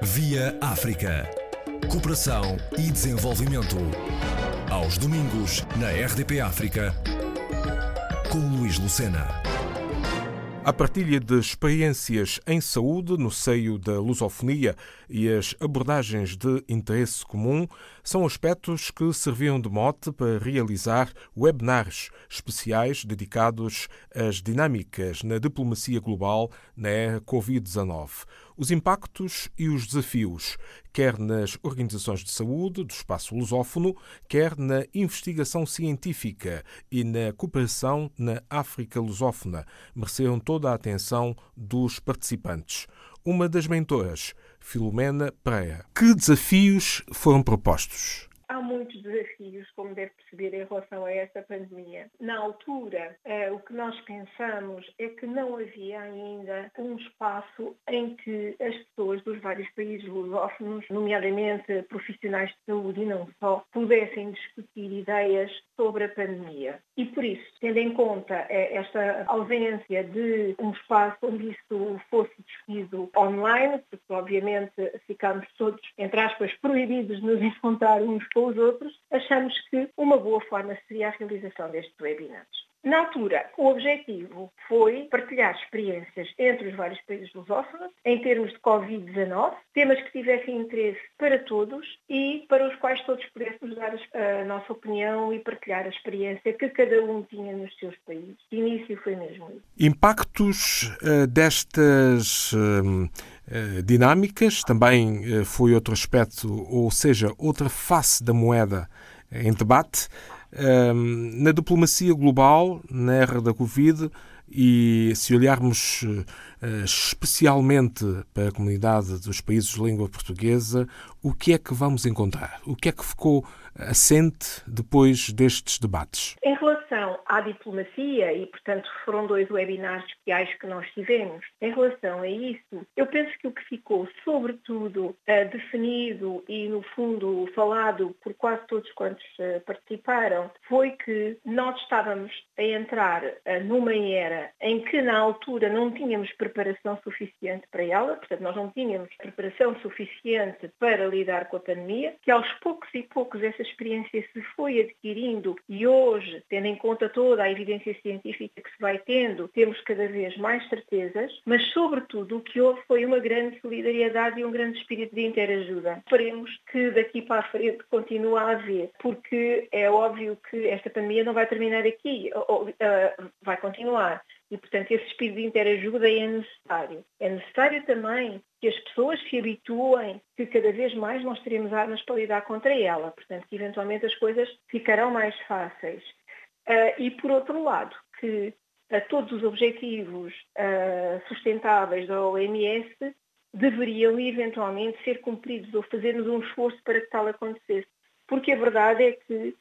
Via África. Cooperação e desenvolvimento. Aos domingos, na RDP África, com Luís Lucena. A partilha de experiências em saúde no seio da lusofonia e as abordagens de interesse comum são aspectos que serviam de mote para realizar webinars especiais dedicados às dinâmicas na diplomacia global na era Covid-19 os impactos e os desafios, quer nas organizações de saúde do espaço lusófono, quer na investigação científica e na cooperação na África lusófona, mereceram toda a atenção dos participantes. Uma das mentoras, Filomena Pereira. Que desafios foram propostos? Há muitos desafios, como deve perceber, em relação a esta pandemia. Na altura, eh, o que nós pensamos é que não havia ainda um espaço em que as pessoas dos vários países lusófonos, nomeadamente profissionais de saúde e não só, pudessem discutir ideias sobre a pandemia. E por isso, tendo em conta eh, esta ausência de um espaço onde isso fosse discutido online, porque obviamente ficámos todos, entre aspas, proibidos de nos encontrar uns com os outros, achamos que uma boa forma seria a realização destes webinars. Na altura, o objetivo foi partilhar experiências entre os vários países lusófonos em termos de Covid-19, temas que tivessem interesse para todos e para os quais todos pudéssemos dar a nossa opinião e partilhar a experiência que cada um tinha nos seus países. De início foi mesmo isso. Impactos uh, destas uh, dinâmicas também uh, foi outro aspecto, ou seja, outra face da moeda em debate na diplomacia global, na era da Covid, e se olharmos eh, especialmente para a comunidade dos países de língua portuguesa, o que é que vamos encontrar? O que é que ficou assente depois destes debates? Em relação à diplomacia, e portanto foram dois webinars especiais que nós tivemos, em relação a isso, eu penso que o que ficou sobretudo eh, definido e no fundo falado por quase todos quantos eh, participaram, foi que nós estávamos a entrar numa era em que na altura não tínhamos preparação suficiente para ela, portanto nós não tínhamos preparação suficiente para lidar com a pandemia, que aos poucos e poucos essa experiência se foi adquirindo e hoje, tendo em conta toda a evidência científica que se vai tendo, temos cada vez mais certezas, mas sobretudo o que houve foi uma grande solidariedade e um grande espírito de interajuda. Esperemos que daqui para a frente continue a haver, porque é óbvio que esta pandemia não vai terminar aqui, ou, uh, vai continuar. E, portanto, esse espírito de interajuda é necessário. É necessário também que as pessoas se habituem que cada vez mais nós teremos armas para lidar contra ela. Portanto, que eventualmente as coisas ficarão mais fáceis. Uh, e, por outro lado, que uh, todos os objetivos uh, sustentáveis da OMS deveriam eventualmente ser cumpridos ou fazermos um esforço para que tal acontecesse. Porque a verdade é que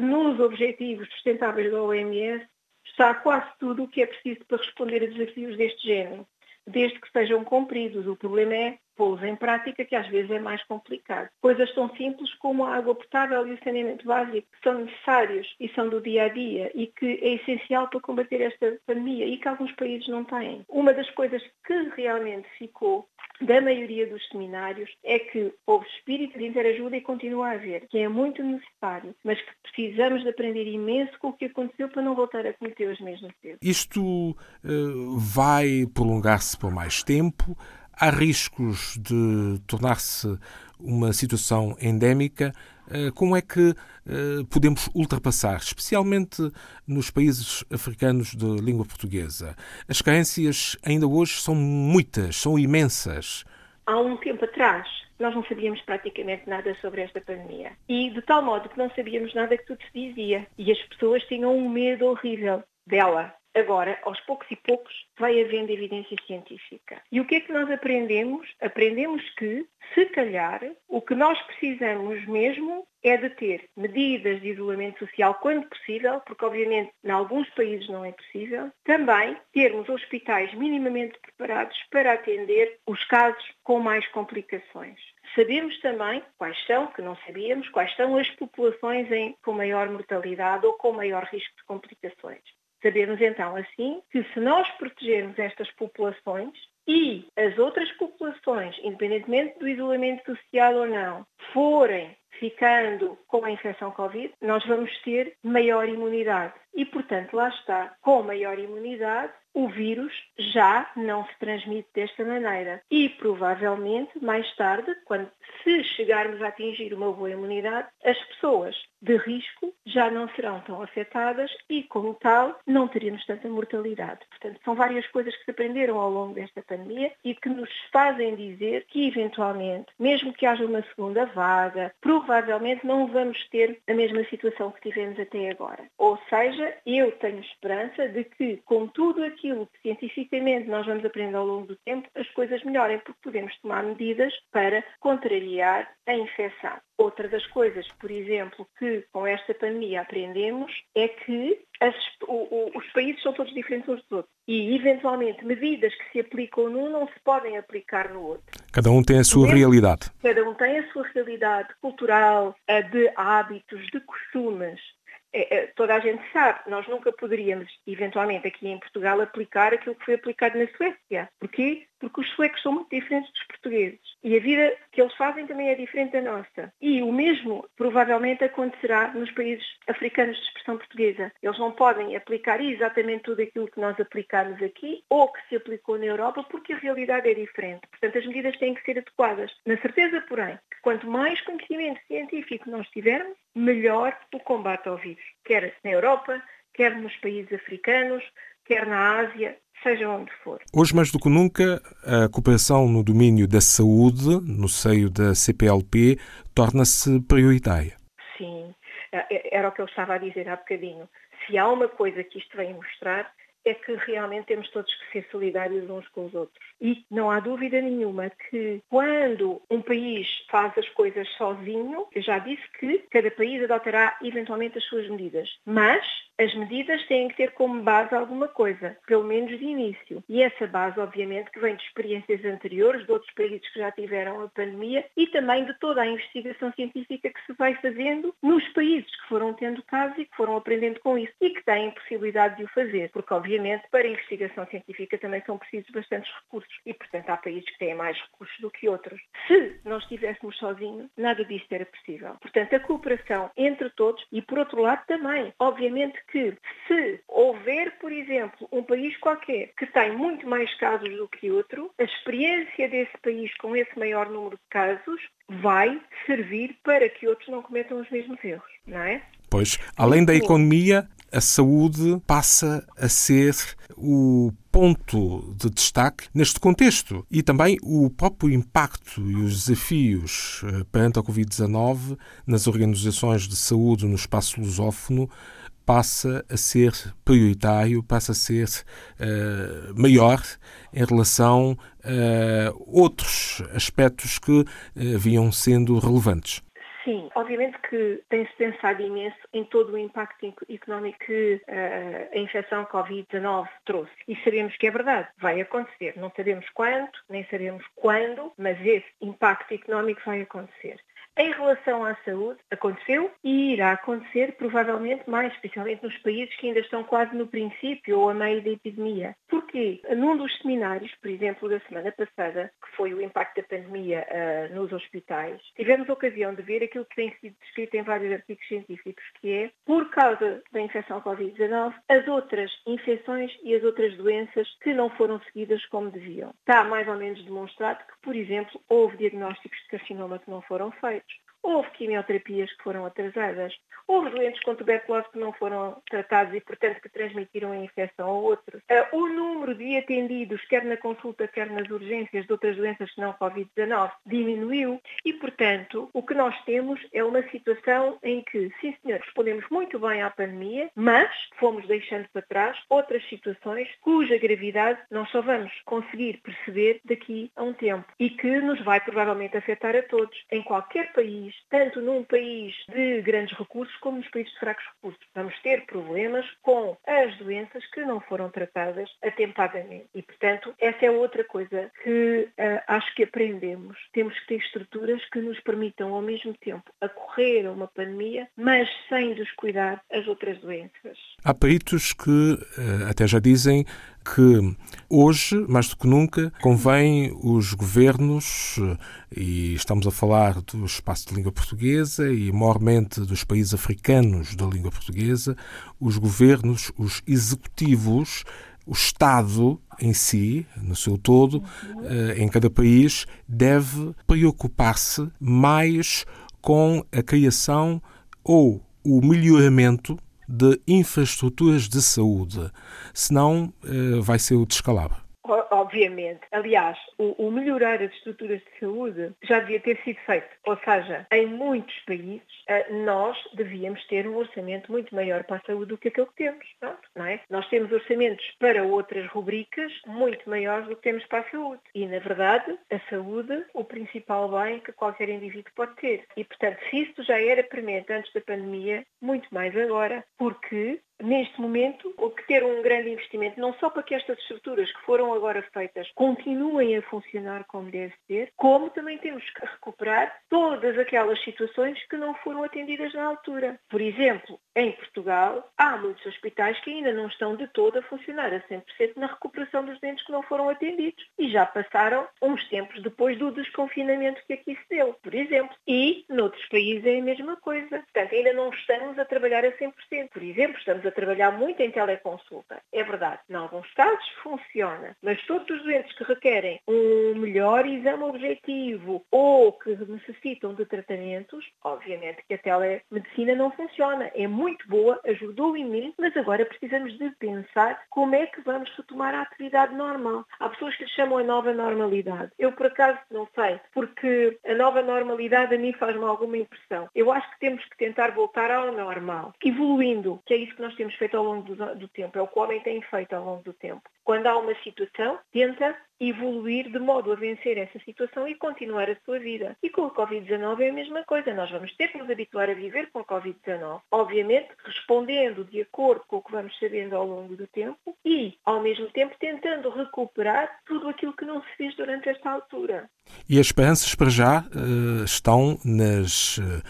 nos objetivos sustentáveis da OMS está quase tudo o que é preciso para responder a desafios deste género, desde que sejam cumpridos. O problema é pô-los em prática, que às vezes é mais complicado. Coisas tão simples como a água potável e o saneamento básico, que são necessários e são do dia a dia e que é essencial para combater esta pandemia e que alguns países não têm. Uma das coisas que realmente ficou da maioria dos seminários é que houve espírito de interajuda e continua a haver, que é muito necessário, mas que precisamos de aprender imenso com o que aconteceu para não voltar a cometer os mesmos erros. Isto uh, vai prolongar-se por mais tempo? Há riscos de tornar-se uma situação endémica. Eh, como é que eh, podemos ultrapassar, especialmente nos países africanos de língua portuguesa? As carências ainda hoje são muitas, são imensas. Há um tempo atrás, nós não sabíamos praticamente nada sobre esta pandemia. E de tal modo que não sabíamos nada que tudo se dizia. E as pessoas tinham um medo horrível dela. Agora, aos poucos e poucos, vai havendo evidência científica. E o que é que nós aprendemos? Aprendemos que, se calhar, o que nós precisamos mesmo é de ter medidas de isolamento social quando possível, porque obviamente em alguns países não é possível. Também termos hospitais minimamente preparados para atender os casos com mais complicações. Sabemos também quais são, que não sabíamos, quais são as populações em, com maior mortalidade ou com maior risco de complicações. Sabemos então assim que se nós protegermos estas populações, e as outras populações, independentemente do isolamento social ou não, forem ficando com a infecção Covid, nós vamos ter maior imunidade. E, portanto, lá está, com maior imunidade, o vírus já não se transmite desta maneira. E provavelmente, mais tarde, quando se chegarmos a atingir uma boa imunidade, as pessoas de risco já não serão tão afetadas e, como tal, não teremos tanta mortalidade. Portanto, são várias coisas que se aprenderam ao longo desta pandemia e que nos fazem dizer que, eventualmente, mesmo que haja uma segunda vaga, provavelmente não vamos ter a mesma situação que tivemos até agora. Ou seja, eu tenho esperança de que, com tudo aquilo que cientificamente nós vamos aprender ao longo do tempo, as coisas melhorem, porque podemos tomar medidas para contrariar a infecção. Outra das coisas, por exemplo, que com esta pandemia aprendemos é que as, o, o, os países são todos diferentes uns dos outros e, eventualmente, medidas que se aplicam num não se podem aplicar no outro. Cada um tem a sua realidade. Cada um tem a sua realidade cultural, de hábitos, de costumes. É, é, toda a gente sabe, nós nunca poderíamos, eventualmente, aqui em Portugal, aplicar aquilo que foi aplicado na Suécia. Porquê? Porque os suecos são muito diferentes dos portugueses. E a vida que eles fazem também é diferente da nossa. E o mesmo provavelmente acontecerá nos países africanos de expressão portuguesa. Eles não podem aplicar exatamente tudo aquilo que nós aplicamos aqui ou que se aplicou na Europa porque a realidade é diferente. Portanto, as medidas têm que ser adequadas. Na certeza, porém, quanto mais conhecimento científico nós tivermos, melhor o combate ao vírus. Quer na Europa, quer nos países africanos, quer na Ásia, seja onde for. Hoje, mais do que nunca, a cooperação no domínio da saúde, no seio da CPLP, torna-se prioritária. Sim, é, é, era o que eu estava a dizer há bocadinho. Se há uma coisa que isto vem mostrar, é que realmente temos todos que ser solidários uns com os outros. E não há dúvida nenhuma que quando um país faz as coisas sozinho, eu já disse que cada país adotará eventualmente as suas medidas. Mas as medidas têm que ter como base alguma coisa, pelo menos de início. E essa base, obviamente, que vem de experiências anteriores, de outros países que já tiveram a pandemia e também de toda a investigação científica que se vai fazendo nos países que foram tendo casos e que foram aprendendo com isso e que têm possibilidade de o fazer. Porque, obviamente, para a investigação científica também são precisos bastantes recursos e, portanto, há países que têm mais recursos do que outros. Se nós estivéssemos sozinhos, nada disto era possível. Portanto, a cooperação entre todos e, por outro lado, também, obviamente, que se houver, por exemplo, um país qualquer que tem muito mais casos do que outro, a experiência desse país com esse maior número de casos vai servir para que outros não cometam os mesmos erros, não é? Pois, além da economia, a saúde passa a ser o ponto de destaque neste contexto e também o próprio impacto e os desafios eh, perante a Covid-19 nas organizações de saúde no espaço lusófono passa a ser prioritário, passa a ser uh, maior em relação a outros aspectos que uh, vinham sendo relevantes. Sim, obviamente que tem-se pensado imenso em todo o impacto económico que uh, a infecção Covid-19 trouxe. E sabemos que é verdade, vai acontecer. Não sabemos quanto, nem sabemos quando, mas esse impacto económico vai acontecer. Em relação à saúde, aconteceu e irá acontecer provavelmente mais, especialmente nos países que ainda estão quase no princípio ou a meio da epidemia. Porquê? Num dos seminários, por exemplo, da semana passada, que foi o impacto da pandemia uh, nos hospitais, tivemos a ocasião de ver aquilo que tem sido descrito em vários artigos científicos, que é, por causa da infecção Covid-19, as outras infecções e as outras doenças que não foram seguidas como deviam. Está mais ou menos demonstrado que, por exemplo, houve diagnósticos de carcinoma que não foram feitos Houve quimioterapias que foram atrasadas. Houve doentes com tuberculose que não foram tratados e, portanto, que transmitiram a infecção a outros. Uh, o número de atendidos, quer na consulta, quer nas urgências de outras doenças que não Covid-19, diminuiu e, portanto, o que nós temos é uma situação em que, sim senhor, respondemos muito bem à pandemia, mas fomos deixando para trás outras situações cuja gravidade nós só vamos conseguir perceber daqui a um tempo e que nos vai provavelmente afetar a todos, em qualquer país, tanto num país de grandes recursos como nos países de fracos recursos. Vamos ter problemas com as doenças que não foram tratadas atempadamente. E, portanto, essa é outra coisa que uh, acho que aprendemos. Temos que ter estruturas que nos permitam, ao mesmo tempo, acorrer a uma pandemia, mas sem descuidar as outras doenças. Há peritos que uh, até já dizem que hoje, mais do que nunca, convém os governos, e estamos a falar do espaço de língua portuguesa e maiormente dos países africanos da língua portuguesa, os governos, os executivos, o Estado em si, no seu todo, eh, em cada país, deve preocupar-se mais com a criação ou o melhoramento de infraestruturas de saúde, senão eh, vai ser o descalabro obviamente. Aliás, o, o, melhorar as estruturas de saúde já devia ter sido feito. Ou seja, em muitos países, eh, nós devíamos ter um orçamento muito maior para a saúde do que aquele que temos. não é? Nós temos orçamentos para outras rubricas muito maiores do que temos para a saúde. E, na verdade, a saúde, o principal bem que qualquer indivíduo pode ter. E, portanto, se isto já era premente antes da pandemia, muito mais agora, porque neste momento, o que ter um grande investimento, não só para que estas estruturas que foram agora feitas continuem a funcionar como deve ser, como também temos que recuperar todas aquelas situações que não foram atendidas na altura. Por exemplo, em Portugal, há muitos hospitais que ainda não estão de todo a funcionar a 100% na recuperação dos dentes que não foram atendidos. E já passaram uns tempos depois do desconfinamento que aqui se deu, por exemplo. E noutros países é a mesma coisa. Portanto, ainda não estamos a trabalhar a 100%. Por exemplo, estamos a trabalhar muito em teleconsulta. É verdade, em alguns casos funciona, mas todos os doentes que requerem um melhor exame objetivo ou que necessitam de tratamentos, obviamente que a telemedicina não funciona. É muito boa, ajudou imenso, mas agora precisamos de pensar como é que vamos retomar a atividade normal. Há pessoas que lhe chamam a nova normalidade. Eu, por acaso, não sei, porque a nova normalidade a mim faz-me alguma impressão. Eu acho que temos que tentar voltar ao normal, evoluindo, que é isso que nós temos feito ao longo do, do tempo, é o que o homem tem feito ao longo do tempo. Quando há uma situação, tenta evoluir de modo a vencer essa situação e continuar a sua vida. E com o Covid-19 é a mesma coisa. Nós vamos ter que nos habituar a viver com o Covid-19. Obviamente, respondendo de acordo com o que vamos sabendo ao longo do tempo e, ao mesmo tempo, tentando recuperar tudo aquilo que não se fez durante esta altura. E as esperanças para já uh, estão nas uh,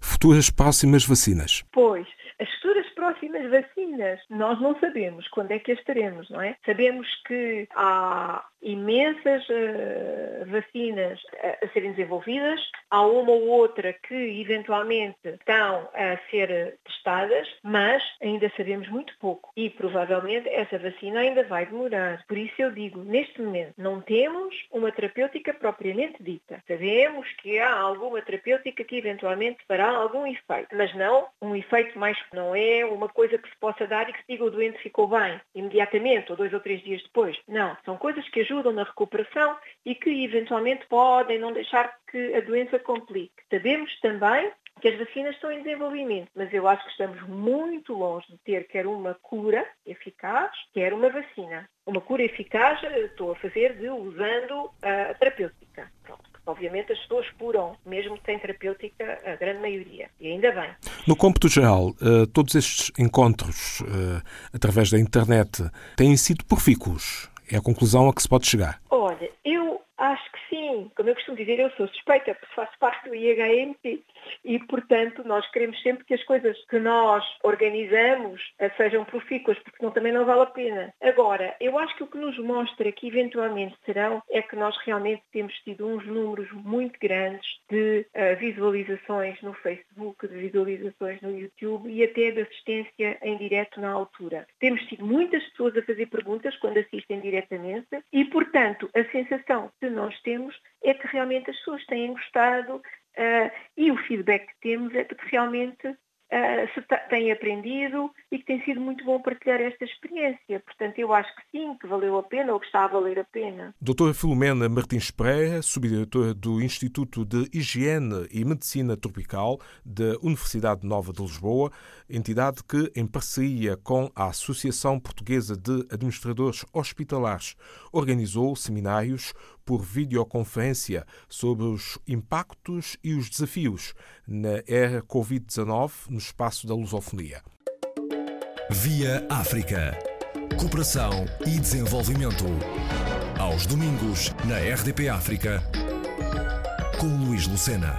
futuras próximas vacinas? Pois, as futuras próximas vacinas, nós não sabemos quando é que as teremos, não é? Sabemos que há imensas uh, vacinas a, a, serem desenvolvidas, há uma ou outra que eventualmente estão a ser testadas, mas ainda sabemos muito pouco e provavelmente essa vacina ainda vai demorar. Por isso eu digo, neste momento, não temos uma terapêutica propriamente dita. Sabemos que há alguma terapêutica que eventualmente fará algum efeito, mas não um efeito mais, não é uma coisa que se possa dar e que se diga o doente ficou bem imediatamente ou dois ou três dias depois. Não, são coisas que ajudam na recuperação e que eventualmente podem não deixar que a doença complique. Sabemos também que as vacinas estão em desenvolvimento, mas eu acho que estamos muito longe de ter quer uma cura eficaz, quer uma vacina. Uma cura eficaz estou a fazer de usando a terapêutica. Pronto. Obviamente as pessoas curam, mesmo sem terapêutica, a grande maioria. E ainda bem. No cômputo geral, eh, todos estes encontros eh, através da internet têm sido profícuos. É a conclusão a que se pode chegar. Olha, eu acho que sim. Como eu costumo dizer, eu sou suspeita, porque faço parte do IHMP e, portanto, nós queremos sempre que as coisas que nós organizamos eh, sejam profícuas, porque senão também não vale a pena. Agora, eu acho que o que nos mostra que eventualmente serão é que nós realmente temos tido uns números muito grandes de uh, visualizações no Facebook, de visualizações no YouTube e até de assistência em direto na altura. Temos tido muitas pessoas a fazer perguntas quando assistem diretamente e, portanto, a sensação que nós temos é que realmente as pessoas têm gostado, e o feedback que temos é de que realmente uh, se tem aprendido e que tem sido muito bom partilhar esta experiência. Portanto, eu acho que sim, que valeu a pena ou que está a valer a pena. Doutora Filomena Martins Pereira, subdiretora do Instituto de Higiene e Medicina Tropical da Universidade Nova de Lisboa, entidade que, em parceria com a Associação Portuguesa de Administradores Hospitalares, organizou seminários por videoconferência sobre os impactos e os desafios na era Covid-19 no espaço da lusofonia. Via África. Cooperação e desenvolvimento. Aos domingos, na RDP África, com Luís Lucena.